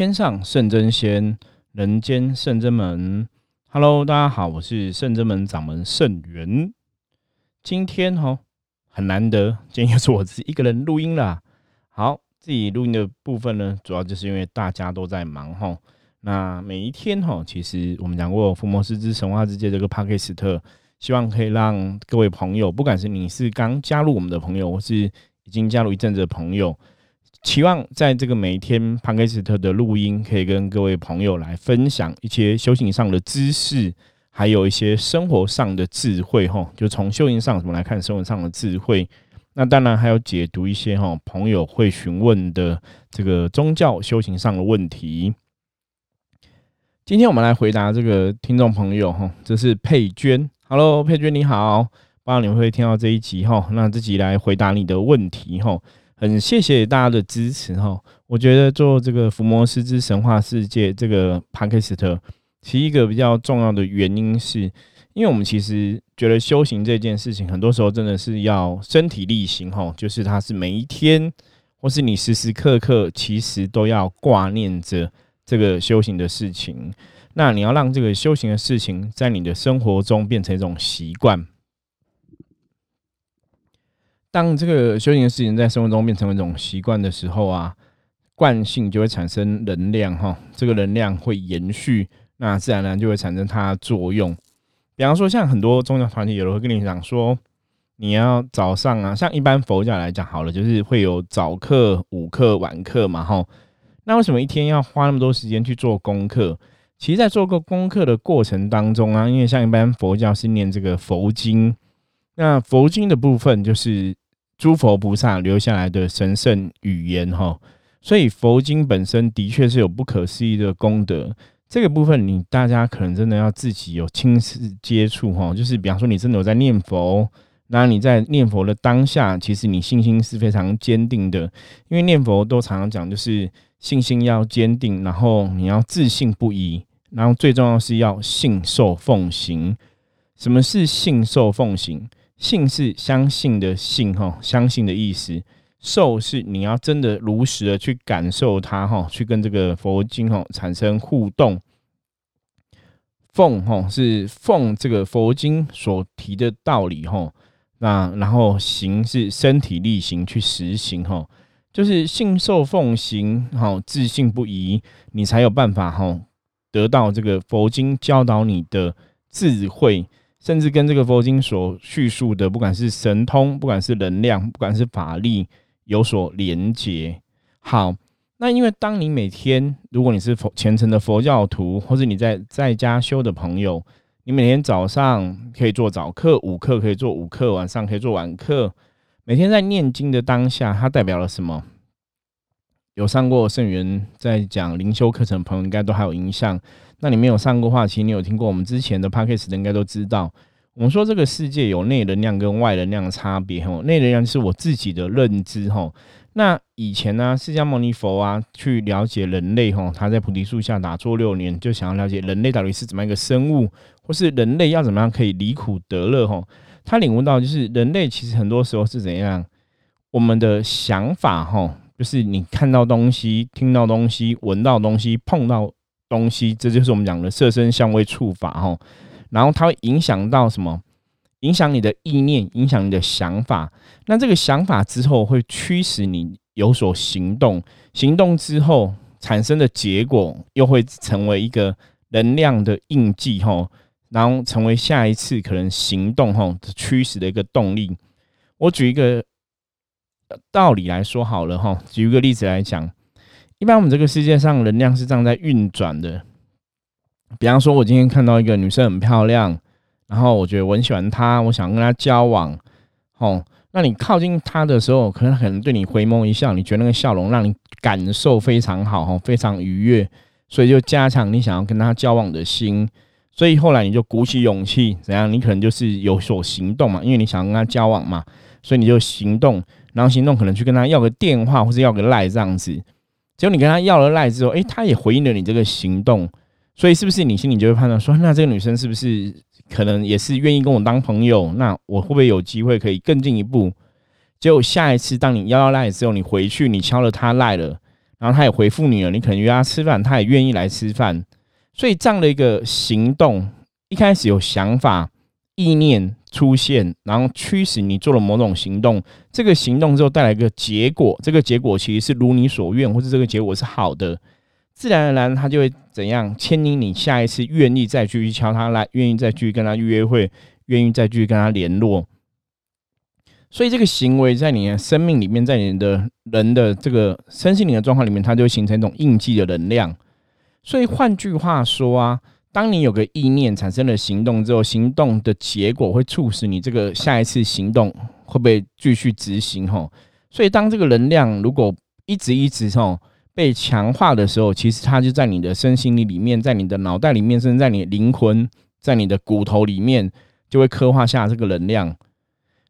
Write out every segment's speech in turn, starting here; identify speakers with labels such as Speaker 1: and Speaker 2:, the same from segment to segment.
Speaker 1: 天上圣真仙，人间圣真门。Hello，大家好，我是圣真门掌门圣元。今天哈很难得，今天又是我自己一个人录音啦。好，自己录音的部分呢，主要就是因为大家都在忙哈。那每一天哈，其实我们讲过《伏魔师之神话之界》这个 p 克斯特，希望可以让各位朋友，不管是你是刚加入我们的朋友，或是已经加入一阵子的朋友。期望在这个每一天潘克斯特的录音，可以跟各位朋友来分享一些修行上的知识，还有一些生活上的智慧。哈，就从修行上怎么来看生活上的智慧。那当然还有解读一些哈朋友会询问的这个宗教修行上的问题。今天我们来回答这个听众朋友哈，这是佩娟。Hello，佩娟你好，不知道你会听到这一集哈，那自己来回答你的问题哈。很谢谢大家的支持哈，我觉得做这个《伏魔师之神话世界》这个 p 克斯特，其实一个比较重要的原因是，因为我们其实觉得修行这件事情，很多时候真的是要身体力行哈，就是它是每一天，或是你时时刻刻，其实都要挂念着这个修行的事情。那你要让这个修行的事情，在你的生活中变成一种习惯。当这个修行的事情在生活中变成一种习惯的时候啊，惯性就会产生能量哈，这个能量会延续，那自然而然就会产生它的作用。比方说，像很多宗教团体，有的会跟你讲说，你要早上啊，像一般佛教来讲，好了，就是会有早课、午课、晚课嘛，哈。那为什么一天要花那么多时间去做功课？其实，在做个功课的过程当中啊，因为像一般佛教是念这个佛经，那佛经的部分就是。诸佛菩萨留下来的神圣语言，哈，所以佛经本身的确是有不可思议的功德。这个部分，你大家可能真的要自己有亲自接触，哈，就是比方说你真的有在念佛，那你在念佛的当下，其实你信心是非常坚定的，因为念佛都常常讲，就是信心要坚定，然后你要自信不疑，然后最重要是要信受奉行。什么是信受奉行？信是相信的信哈，相信的意思；受是你要真的如实的去感受它哈，去跟这个佛经哈产生互动。奉哈是奉这个佛经所提的道理哈，那然后行是身体力行去实行哈，就是信受奉行哈，自信不疑，你才有办法哈得到这个佛经教导你的智慧。甚至跟这个佛经所叙述的，不管是神通，不管是能量，不管是法力，有所连结。好，那因为当你每天，如果你是佛虔诚的佛教徒，或者你在在家修的朋友，你每天早上可以做早课，午课可以做午课，晚上可以做晚课。每天在念经的当下，它代表了什么？有上过圣元在讲灵修课程的，朋友应该都还有印象。那你没有上过话，其实你有听过我们之前的 p a c k a g e 的，应该都知道。我们说这个世界有内能量跟外能量的差别，吼，内能量是我自己的认知，吼。那以前呢，释迦牟尼佛啊，去了解人类，吼，他在菩提树下打坐六年，就想要了解人类到底是怎么样一个生物，或是人类要怎么样可以离苦得乐，吼。他领悟到，就是人类其实很多时候是怎样，我们的想法，吼，就是你看到东西、听到东西、闻到东西、碰到。东西，这就是我们讲的色身相位触法哈，然后它会影响到什么？影响你的意念，影响你的想法。那这个想法之后会驱使你有所行动，行动之后产生的结果又会成为一个能量的印记哈，然后成为下一次可能行动哈驱使的一个动力。我举一个道理来说好了哈，举一个例子来讲。一般我们这个世界上能量是这样在运转的。比方说，我今天看到一个女生很漂亮，然后我觉得我很喜欢她，我想跟她交往。哦，那你靠近她的时候，可能可能对你回眸一笑，你觉得那个笑容让你感受非常好，哈，非常愉悦，所以就加强你想要跟她交往的心。所以后来你就鼓起勇气，怎样？你可能就是有所行动嘛，因为你想跟她交往嘛，所以你就行动，然后行动可能去跟她要个电话，或者要个赖这样子。结果你跟他要了赖之后，诶，他也回应了你这个行动，所以是不是你心里就会判断说，那这个女生是不是可能也是愿意跟我当朋友？那我会不会有机会可以更进一步？结果下一次当你要要赖之后，你回去你敲了他赖了，然后他也回复你了，你可能约他吃饭，他也愿意来吃饭。所以这样的一个行动，一开始有想法、意念出现，然后驱使你做了某种行动。这个行动之后带来一个结果，这个结果其实是如你所愿，或者这个结果是好的，自然而然他就会怎样牵引你下一次愿意再继续敲他来，愿意再继续跟他约会，愿意再继续跟他联络。所以这个行为在你的生命里面，在你的人的这个身心灵的状况里面，它就会形成一种印记的能量。所以换句话说啊，当你有个意念产生了行动之后，行动的结果会促使你这个下一次行动会不会继续执行？吼，所以当这个能量如果一直一直吼被强化的时候，其实它就在你的身心里里面，在你的脑袋里面，甚至在你的灵魂，在你的骨头里面，就会刻画下这个能量。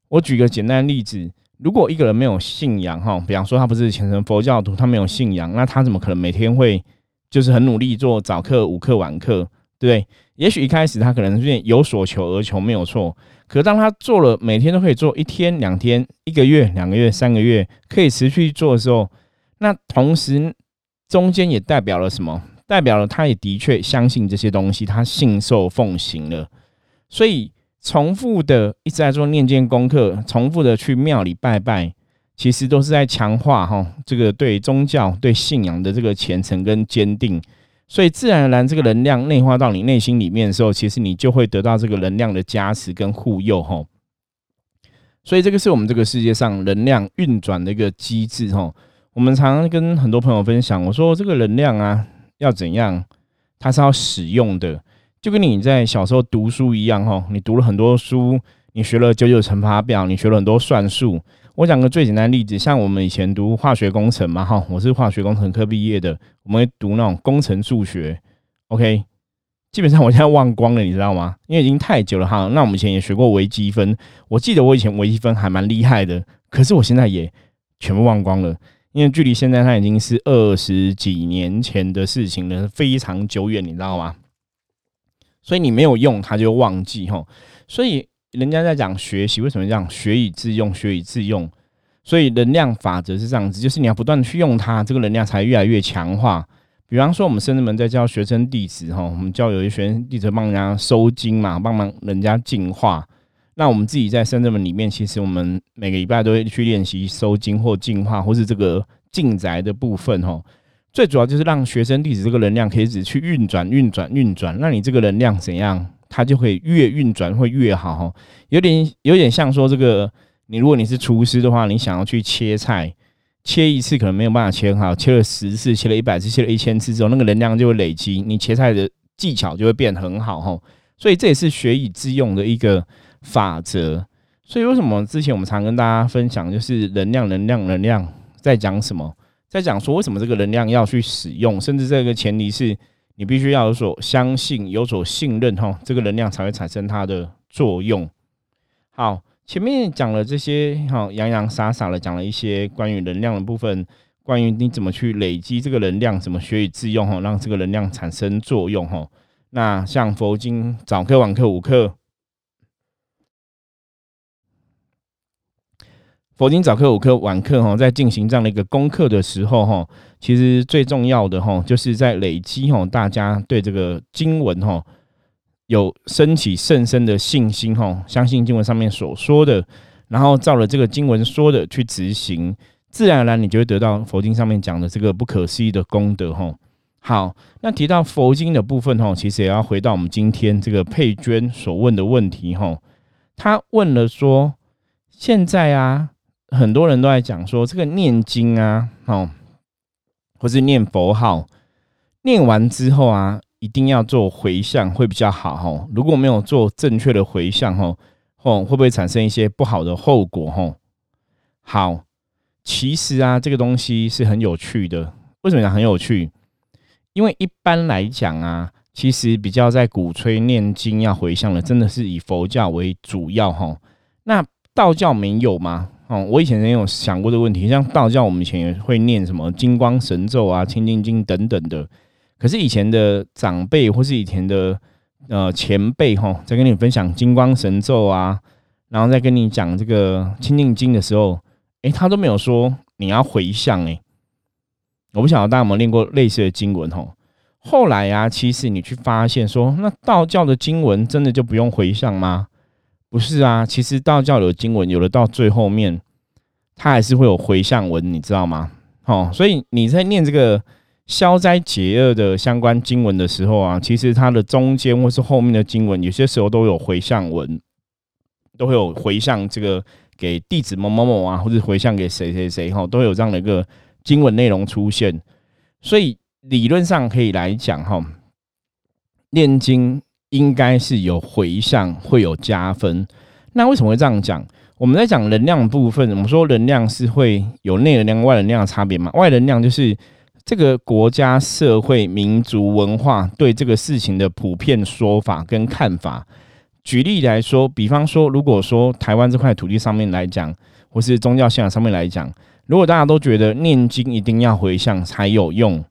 Speaker 1: 我举个简单的例子，如果一个人没有信仰，哈，比方说他不是虔诚佛教徒，他没有信仰，那他怎么可能每天会就是很努力做早课、午课、晚课，对？也许一开始他可能是有所求而求，没有错。可当他做了，每天都可以做一天、两天、一个月、两个月、三个月，可以持续做的时候，那同时中间也代表了什么？代表了他也的确相信这些东西，他信受奉行了，所以。重复的一直在做念经功课，重复的去庙里拜拜，其实都是在强化哈这个对宗教、对信仰的这个虔诚跟坚定。所以自然而然，这个能量内化到你内心里面的时候，其实你就会得到这个能量的加持跟护佑哈。所以这个是我们这个世界上能量运转的一个机制哈。我们常常跟很多朋友分享，我说这个能量啊要怎样，它是要使用的。就跟你在小时候读书一样，哈，你读了很多书，你学了九九乘法表，你学了很多算术。我讲个最简单的例子，像我们以前读化学工程嘛，哈，我是化学工程科毕业的，我们会读那种工程数学，OK，基本上我现在忘光了，你知道吗？因为已经太久了哈。那我们以前也学过微积分，我记得我以前微积分还蛮厉害的，可是我现在也全部忘光了，因为距离现在它已经是二十几年前的事情了，非常久远，你知道吗？所以你没有用，它就忘记哈。所以人家在讲学习，为什么这样？学以致用，学以致用。所以能量法则是这样子，就是你要不断去用它，这个能量才越来越强化。比方说，我们圣人们在教学生弟子哈，我们教有些学生弟子帮人家收经嘛，帮忙人家净化。那我们自己在圣人们里面，其实我们每个礼拜都会去练习收经或净化，或是这个净宅的部分哈。最主要就是让学生弟子这个能量可以只去运转、运转、运转，那你这个能量怎样，它就会越运转会越好哈。有点有点像说这个，你如果你是厨师的话，你想要去切菜，切一次可能没有办法切很好，切了十次、切了一百次、切了一千次之后，那个能量就会累积，你切菜的技巧就会变很好哈。所以这也是学以致用的一个法则。所以为什么之前我们常跟大家分享，就是能量、能量、能量在讲什么？在讲说为什么这个能量要去使用，甚至这个前提是你必须要有所相信、有所信任，哈，这个能量才会产生它的作用。好，前面讲了这些，哈，洋洋洒洒的讲了一些关于能量的部分，关于你怎么去累积这个能量，怎么学以致用，哈，让这个能量产生作用，哈。那像佛经早课、晚课、午课。佛经早课、午课、晚课哈，在进行这样的一个功课的时候哈，其实最重要的哈，就是在累积哈，大家对这个经文哈有升起甚深的信心哈，相信经文上面所说的，然后照了这个经文说的去执行，自然而然你就会得到佛经上面讲的这个不可思议的功德哈。好，那提到佛经的部分哈，其实也要回到我们今天这个佩娟所问的问题哈，他问了说，现在啊。很多人都在讲说，这个念经啊，哦，或是念佛号，念完之后啊，一定要做回向会比较好哦。如果没有做正确的回向哈，哦，会不会产生一些不好的后果哈？好，其实啊，这个东西是很有趣的。为什么讲很有趣？因为一般来讲啊，其实比较在鼓吹念经要回向的，真的是以佛教为主要哈。那道教没有吗？哦，我以前也有想过这个问题，像道教，我们以前也会念什么金光神咒啊、清净经等等的。可是以前的长辈或是以前的呃前辈哈，在跟你分享金光神咒啊，然后再跟你讲这个清净经的时候，诶，他都没有说你要回向诶。我不晓得大家有没有念过类似的经文吼。后来啊，其实你去发现说，那道教的经文真的就不用回向吗？不是啊，其实道教有经文，有的到最后面，它还是会有回向文，你知道吗？哦，所以你在念这个消灾解厄的相关经文的时候啊，其实它的中间或是后面的经文，有些时候都有回向文，都会有回向这个给弟子某某某啊，或者回向给谁谁谁哈，都有这样的一个经文内容出现，所以。理论上可以来讲，哈，念经应该是有回向，会有加分。那为什么会这样讲？我们在讲能量部分，我们说能量是会有内能量、外能量的差别嘛？外能量就是这个国家、社会、民族文化对这个事情的普遍说法跟看法。举例来说，比方说，如果说台湾这块土地上面来讲，或是宗教信仰上面来讲，如果大家都觉得念经一定要回向才有用。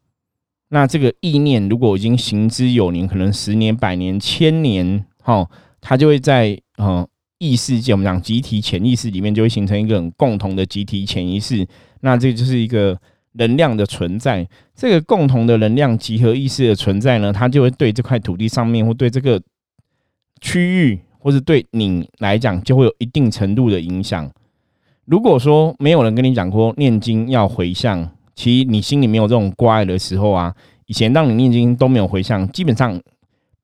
Speaker 1: 那这个意念如果已经行之有年，可能十年、百年、千年，哈，它就会在呃意识界，我们讲集体潜意识里面，就会形成一个很共同的集体潜意识。那这就是一个能量的存在。这个共同的能量集合意识的存在呢，它就会对这块土地上面，或对这个区域，或是对你来讲，就会有一定程度的影响。如果说没有人跟你讲过念经要回向。其实你心里没有这种挂碍的时候啊，以前当你念经都没有回向，基本上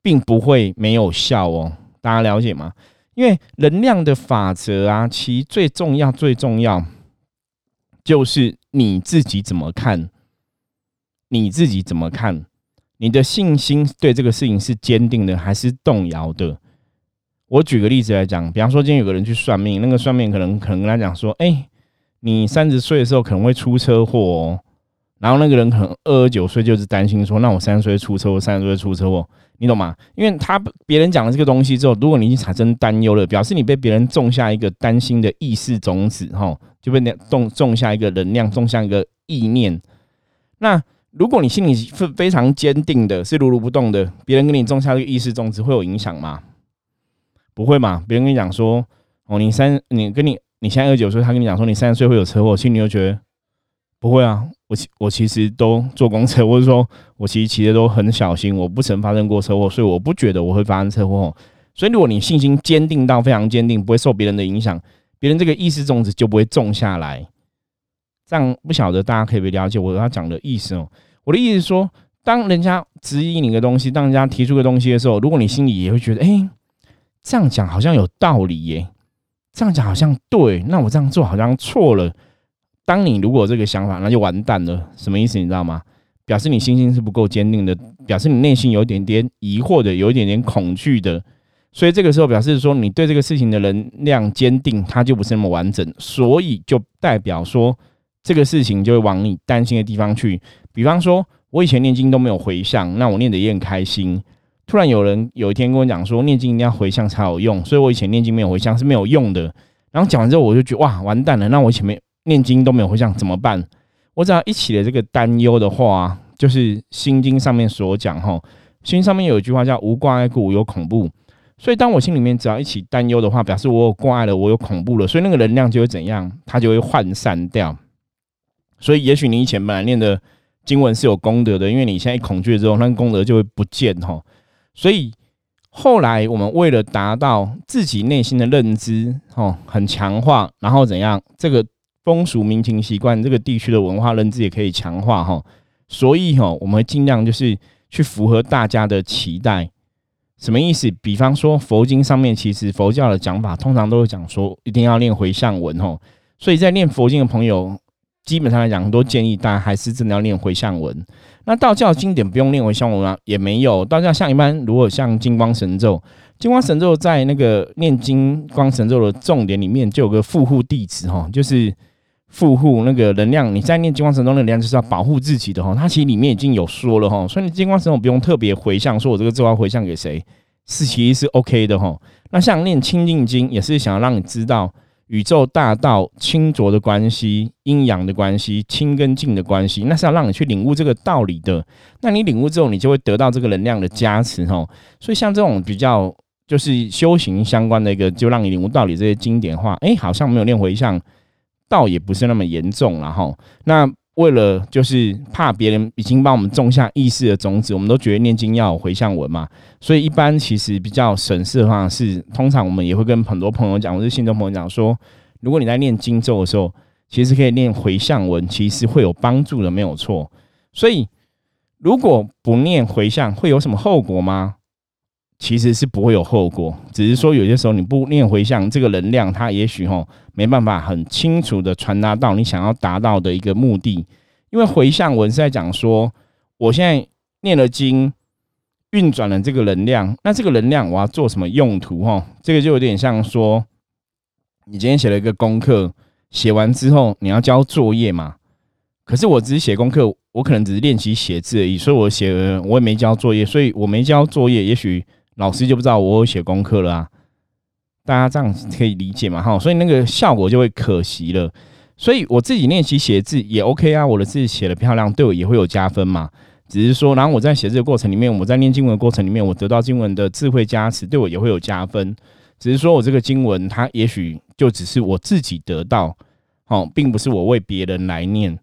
Speaker 1: 并不会没有效哦。大家了解吗？因为能量的法则啊，其最重要、最重要就是你自己怎么看，你自己怎么看，你的信心对这个事情是坚定的还是动摇的？我举个例子来讲，比方说今天有个人去算命，那个算命可能可能跟他讲说，哎，你三十岁的时候可能会出车祸哦。然后那个人可能二十九岁就是担心说，那我三十岁出车祸，三十岁出车祸，你懂吗？因为他别人讲了这个东西之后，如果你已经产生担忧了，表示你被别人种下一个担心的意识种子，哈，就被那种种下一个能量，种下一个意念。那如果你心里是非常坚定的，是如如不动的，别人跟你种下这个意识种子，会有影响吗？不会嘛？别人跟你讲说，哦，你三，你跟你你现在二十九岁，他跟你讲说你三十岁会有车祸，心里又觉得不会啊。我其我其实都坐公车，或者说我其实骑的都很小心，我不曾发生过车祸，所以我不觉得我会发生车祸。所以如果你信心坚定到非常坚定，不会受别人的影响，别人这个意识种子就不会种下来。这样不晓得大家可以不了解我要讲的意思哦？我的意思是说，当人家质疑你的东西，当人家提出个东西的时候，如果你心里也会觉得，哎，这样讲好像有道理耶，这样讲好像对，那我这样做好像错了。当你如果这个想法，那就完蛋了。什么意思？你知道吗？表示你信心是不够坚定的，表示你内心有一点点疑惑的，有一点点恐惧的。所以这个时候表示说，你对这个事情的能量坚定，它就不是那么完整。所以就代表说，这个事情就会往你担心的地方去。比方说，我以前念经都没有回向，那我念的也很开心。突然有人有一天跟我讲说，念经一定要回向才有用，所以我以前念经没有回向是没有用的。然后讲完之后，我就觉得哇，完蛋了！那我前面。念经都没有回向怎么办？我只要一起的这个担忧的话，就是心经上面所讲哈，心上面有一句话叫无挂碍故有恐怖，所以当我心里面只要一起担忧的话，表示我有挂碍了，我有恐怖了，所以那个能量就会怎样？它就会涣散掉。所以也许你以前本来念的经文是有功德的，因为你现在恐惧之后，那功德就会不见哈。所以后来我们为了达到自己内心的认知哦，很强化，然后怎样这个。风俗民情习惯，这个地区的文化认知也可以强化哈，所以哈，我们尽量就是去符合大家的期待。什么意思？比方说佛经上面，其实佛教的讲法通常都会讲说，一定要念回向文哈。所以在念佛经的朋友，基本上来讲，都建议大家还是真的要念回向文。那道教经典不用念回向文啊，也没有。道教像一般，如果像金光神咒，金光神咒在那个念金光神咒的重点里面，就有个护护弟子哈，就是。护护那个能量，你在念金光神咒的能量就是要保护自己的哈。它其实里面已经有说了哈，所以你金光神咒不用特别回向，说我这个咒要回向给谁，是其实是 OK 的哈。那像念清净经，也是想要让你知道宇宙大道清浊的关系、阴阳的关系、清跟净的关系，那是要让你去领悟这个道理的。那你领悟之后，你就会得到这个能量的加持哈。所以像这种比较就是修行相关的一个，就让你领悟道理这些经典话，哎，好像没有念回向。倒也不是那么严重了哈。那为了就是怕别人已经帮我们种下意识的种子，我们都觉得念经要有回向文嘛，所以一般其实比较省事的话是，通常我们也会跟很多朋友讲，或是信众朋友讲说，如果你在念经咒的时候，其实可以念回向文，其实会有帮助的，没有错。所以如果不念回向，会有什么后果吗？其实是不会有后果，只是说有些时候你不念回向，这个能量它也许吼没办法很清楚的传达到你想要达到的一个目的。因为回向文是在讲说，我现在念了经，运转了这个能量，那这个能量我要做什么用途？哈，这个就有点像说，你今天写了一个功课，写完之后你要交作业嘛。可是我只是写功课，我可能只是练习写字而已，所以我写我也没交作业，所以我没交作业，也许。老师就不知道我有写功课了啊，大家这样可以理解嘛？哈，所以那个效果就会可惜了。所以我自己练习写字也 OK 啊，我的字写的漂亮，对我也会有加分嘛。只是说，然后我在写字的过程里面，我在念经文的过程里面，我得到经文的智慧加持，对我也会有加分。只是说我这个经文，它也许就只是我自己得到，哦，并不是我为别人来念。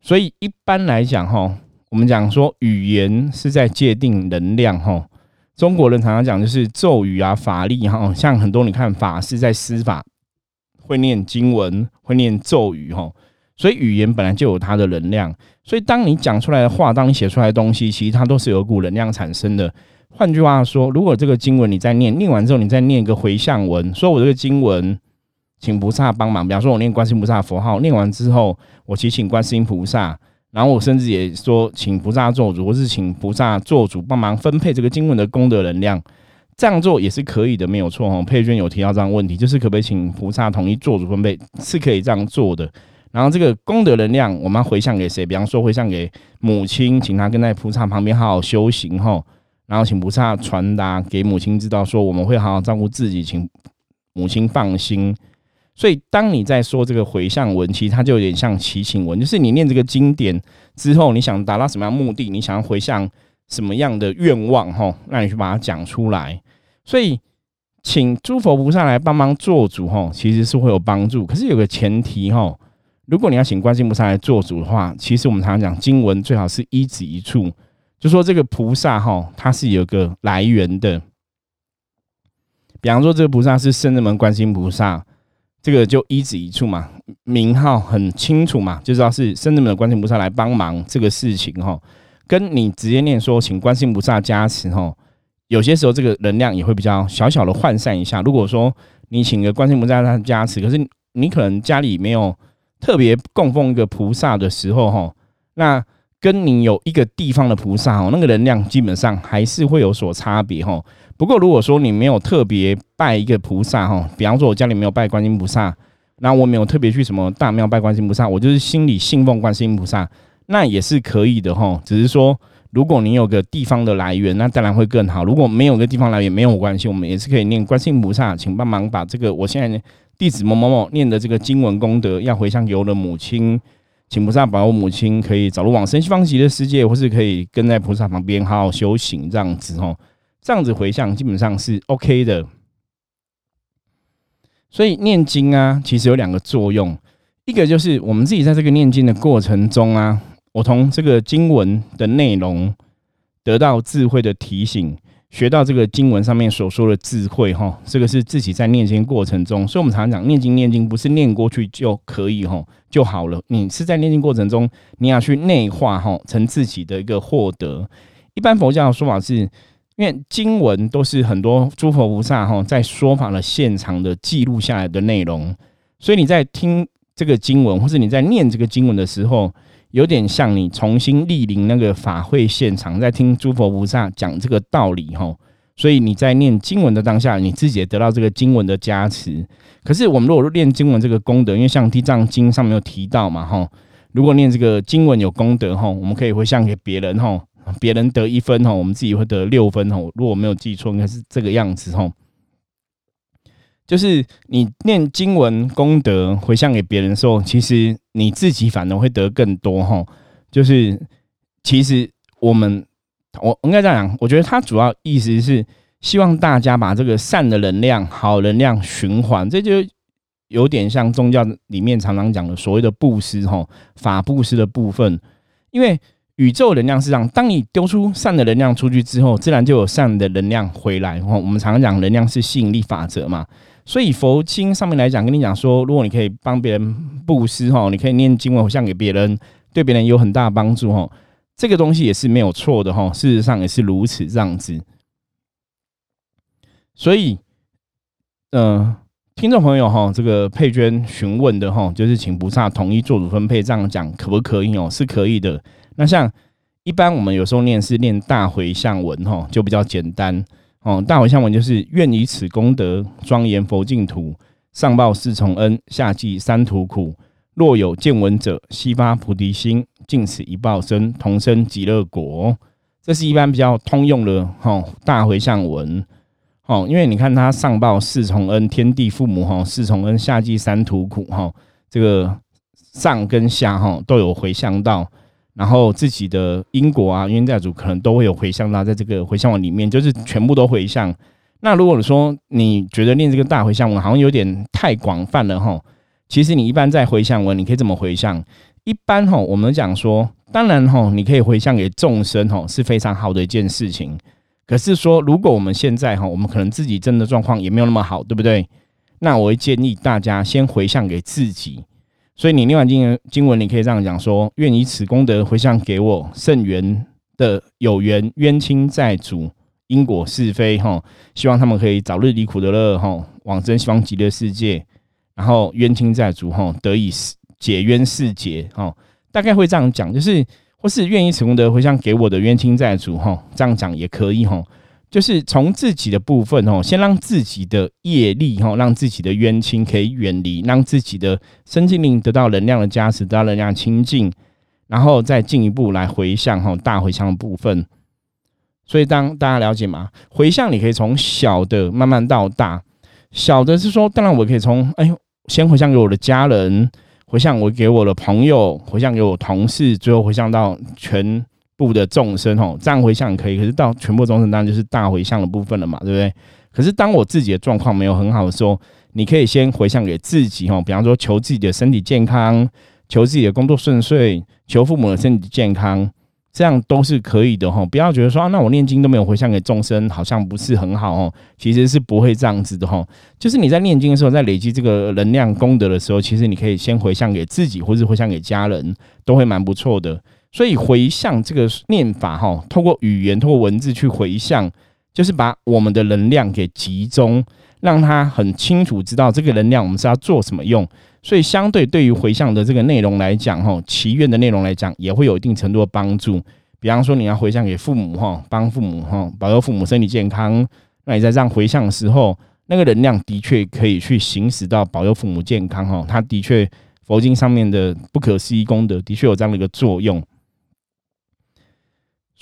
Speaker 1: 所以一般来讲，哈，我们讲说语言是在界定能量，哈。中国人常常讲，就是咒语啊、法力哈，像很多你看法师在施法会念经文、会念咒语哈，所以语言本来就有它的能量。所以当你讲出来的话，当你写出来的东西，其实它都是有股能量产生的。换句话说，如果这个经文你在念，念完之后你再念一个回向文，说我这个经文请菩萨帮忙。比方说，我念观世音菩萨佛号，念完之后，我祈请观世音菩萨。然后我甚至也说，请菩萨做主，或是请菩萨做主帮忙分配这个经文的功德能量，这样做也是可以的，没有错哦。佩娟有提到这样问题，就是可不可以请菩萨统一做主分配，是可以这样做的。然后这个功德能量，我们要回向给谁？比方说回向给母亲，请她跟在菩萨旁边好好修行哈。然后请菩萨传达给母亲知道，说我们会好好照顾自己，请母亲放心。所以，当你在说这个回向文，其实它就有点像祈请文，就是你念这个经典之后，你想达到什么样目的，你想要回向什么样的愿望，哈，那你去把它讲出来。所以，请诸佛菩萨来帮忙做主，哈，其实是会有帮助。可是有个前提，哈，如果你要请观世音菩萨来做主的话，其实我们常常讲经文最好是一指一处，就说这个菩萨，哈，它是有个来源的。比方说，这个菩萨是圣人门观世音菩萨。这个就一指一处嘛，名号很清楚嘛，就知道是圣智门的观世音菩萨来帮忙这个事情哈。跟你直接念说，请观世音菩萨加持哈，有些时候这个能量也会比较小小的涣散一下。如果说你请个观世音菩萨他加持，可是你可能家里没有特别供奉一个菩萨的时候哈，那跟你有一个地方的菩萨哦，那个能量基本上还是会有所差别哈。不过，如果说你没有特别拜一个菩萨哈，比方说我家里没有拜观音菩萨，那我没有特别去什么大庙拜观音菩萨，我就是心里信奉观音菩萨，那也是可以的哈。只是说，如果你有个地方的来源，那当然会更好。如果没有个地方来源，没有关系，我们也是可以念观音菩萨，请帮忙把这个我现在弟子某某某念的这个经文功德，要回向给我的母亲，请菩萨保我母亲可以早日往生西方极乐世界，或是可以跟在菩萨旁边好好修行这样子哦。这样子回向基本上是 OK 的，所以念经啊，其实有两个作用，一个就是我们自己在这个念经的过程中啊，我从这个经文的内容得到智慧的提醒，学到这个经文上面所说的智慧哈，这个是自己在念经过程中，所以我们常常讲念经念经不是念过去就可以哈就好了，你是在念经过程中你要去内化哈成自己的一个获得。一般佛教的说法是。因为经文都是很多诸佛菩萨哈在说法的现场的记录下来的内容，所以你在听这个经文，或是你在念这个经文的时候，有点像你重新莅临那个法会现场，在听诸佛菩萨讲这个道理哈。所以你在念经文的当下，你自己也得到这个经文的加持。可是我们如果念经文这个功德，因为像地藏经上面有提到嘛哈，如果念这个经文有功德哈，我们可以回向给别人哈。别人得一分哈，我们自己会得六分哈。如果没有记错，应该是这个样子哈。就是你念经文功德回向给别人的时候，其实你自己反而会得更多哈。就是其实我们我应该这样讲，我觉得他主要意思是希望大家把这个善的能量、好能量循环，这就有点像宗教里面常常讲的所谓的布施哈，法布施的部分。因为宇宙能量是这样，当你丢出善的能量出去之后，自然就有善的能量回来。哈，我们常常讲能量是吸引力法则嘛。所以佛经上面来讲，跟你讲说，如果你可以帮别人布施哈，你可以念经文像给别人，对别人有很大的帮助哈。这个东西也是没有错的哈，事实上也是如此这样子。所以，嗯，听众朋友哈，这个佩娟询问的哈，就是请菩萨统一做主分配，这样讲可不可以哦？是可以的。那像一般我们有时候念是念大回向文哈，就比较简单。哦，大回向文就是愿以此功德庄严佛净土，上报四重恩，下济三途苦。若有见闻者，悉发菩提心，尽此一报身，同生极乐国。这是一般比较通用的哈大回向文。哦，因为你看他上报四重恩，天地父母哈四重恩，下济三途苦哈，这个上跟下哈都有回向到。然后自己的因果啊，冤债主可能都会有回向到，在这个回向文里面，就是全部都回向。那如果说你觉得念这个大回向文好像有点太广泛了哈，其实你一般在回向文，你可以怎么回向？一般哈，我们讲说，当然哈，你可以回向给众生哈，是非常好的一件事情。可是说，如果我们现在哈，我们可能自己真的状况也没有那么好，对不对？那我会建议大家先回向给自己。所以你念完经经文，你可以这样讲说：愿以此功德回向给我圣缘的有缘冤亲债主，因果是非哈，希望他们可以早日离苦得乐哈，往生西方极乐世界，然后冤亲债主哈得以解冤释结哈，大概会这样讲，就是或是愿意此功德回向给我的冤亲债主哈，这样讲也可以哈。就是从自己的部分哦，先让自己的业力哈，让自己的冤亲可以远离，让自己的身心灵得到能量的加持，得到能量清净，然后再进一步来回向哈，大回向的部分。所以当大家了解吗？回向你可以从小的慢慢到大，小的是说，当然我可以从哎，先回向给我的家人，回向我给我的朋友，回向给我同事，最后回向到全。部的众生吼，这样回向可以，可是到全部众生当然就是大回向的部分了嘛，对不对？可是当我自己的状况没有很好的时候，你可以先回向给自己吼，比方说求自己的身体健康，求自己的工作顺遂，求父母的身体健康，这样都是可以的吼。不要觉得说，那我念经都没有回向给众生，好像不是很好哦。其实是不会这样子的吼。就是你在念经的时候，在累积这个能量功德的时候，其实你可以先回向给自己，或是回向给家人，都会蛮不错的。所以回向这个念法哈，透过语言、透过文字去回向，就是把我们的能量给集中，让他很清楚知道这个能量我们是要做什么用。所以相对对于回向的这个内容来讲哈，祈愿的内容来讲，也会有一定程度的帮助。比方说你要回向给父母哈，帮父母哈，保佑父母身体健康，那你在这样回向的时候，那个能量的确可以去行使到保佑父母健康哈。它的确佛经上面的不可思议功德，的确有这样的一个作用。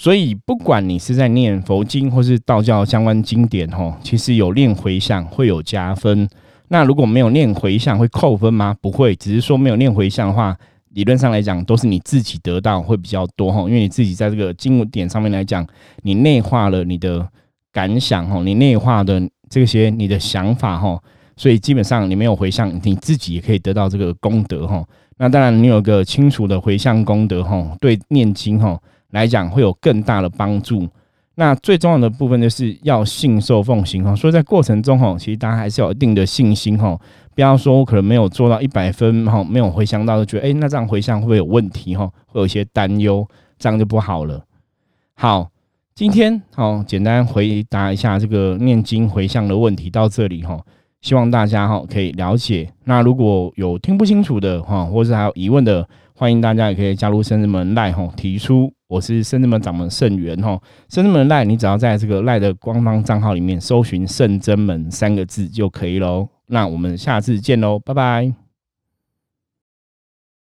Speaker 1: 所以，不管你是在念佛经或是道教相关经典，吼，其实有念回向会有加分。那如果没有念回向会扣分吗？不会，只是说没有念回向的话，理论上来讲都是你自己得到会比较多，吼，因为你自己在这个经典上面来讲，你内化了你的感想，吼，你内化的这些你的想法，吼，所以基本上你没有回向，你自己也可以得到这个功德，吼。那当然，你有个清楚的回向功德，吼，对念经，吼。来讲会有更大的帮助。那最重要的部分就是要信受奉行哈。所以在过程中哈，其实大家还是有一定的信心哈，不要说我可能没有做到一百分哈，没有回想到就觉得哎，那这样回向会不会有问题哈？会有一些担忧，这样就不好了。好，今天好简单回答一下这个念经回向的问题到这里哈，希望大家哈可以了解。那如果有听不清楚的哈，或者还有疑问的，欢迎大家也可以加入生日门赖吼提出。我是圣智门掌门圣元吼，圣智门赖，你只要在这个赖的官方账号里面搜寻“圣真门”三个字就可以喽。那我们下次见喽，拜拜。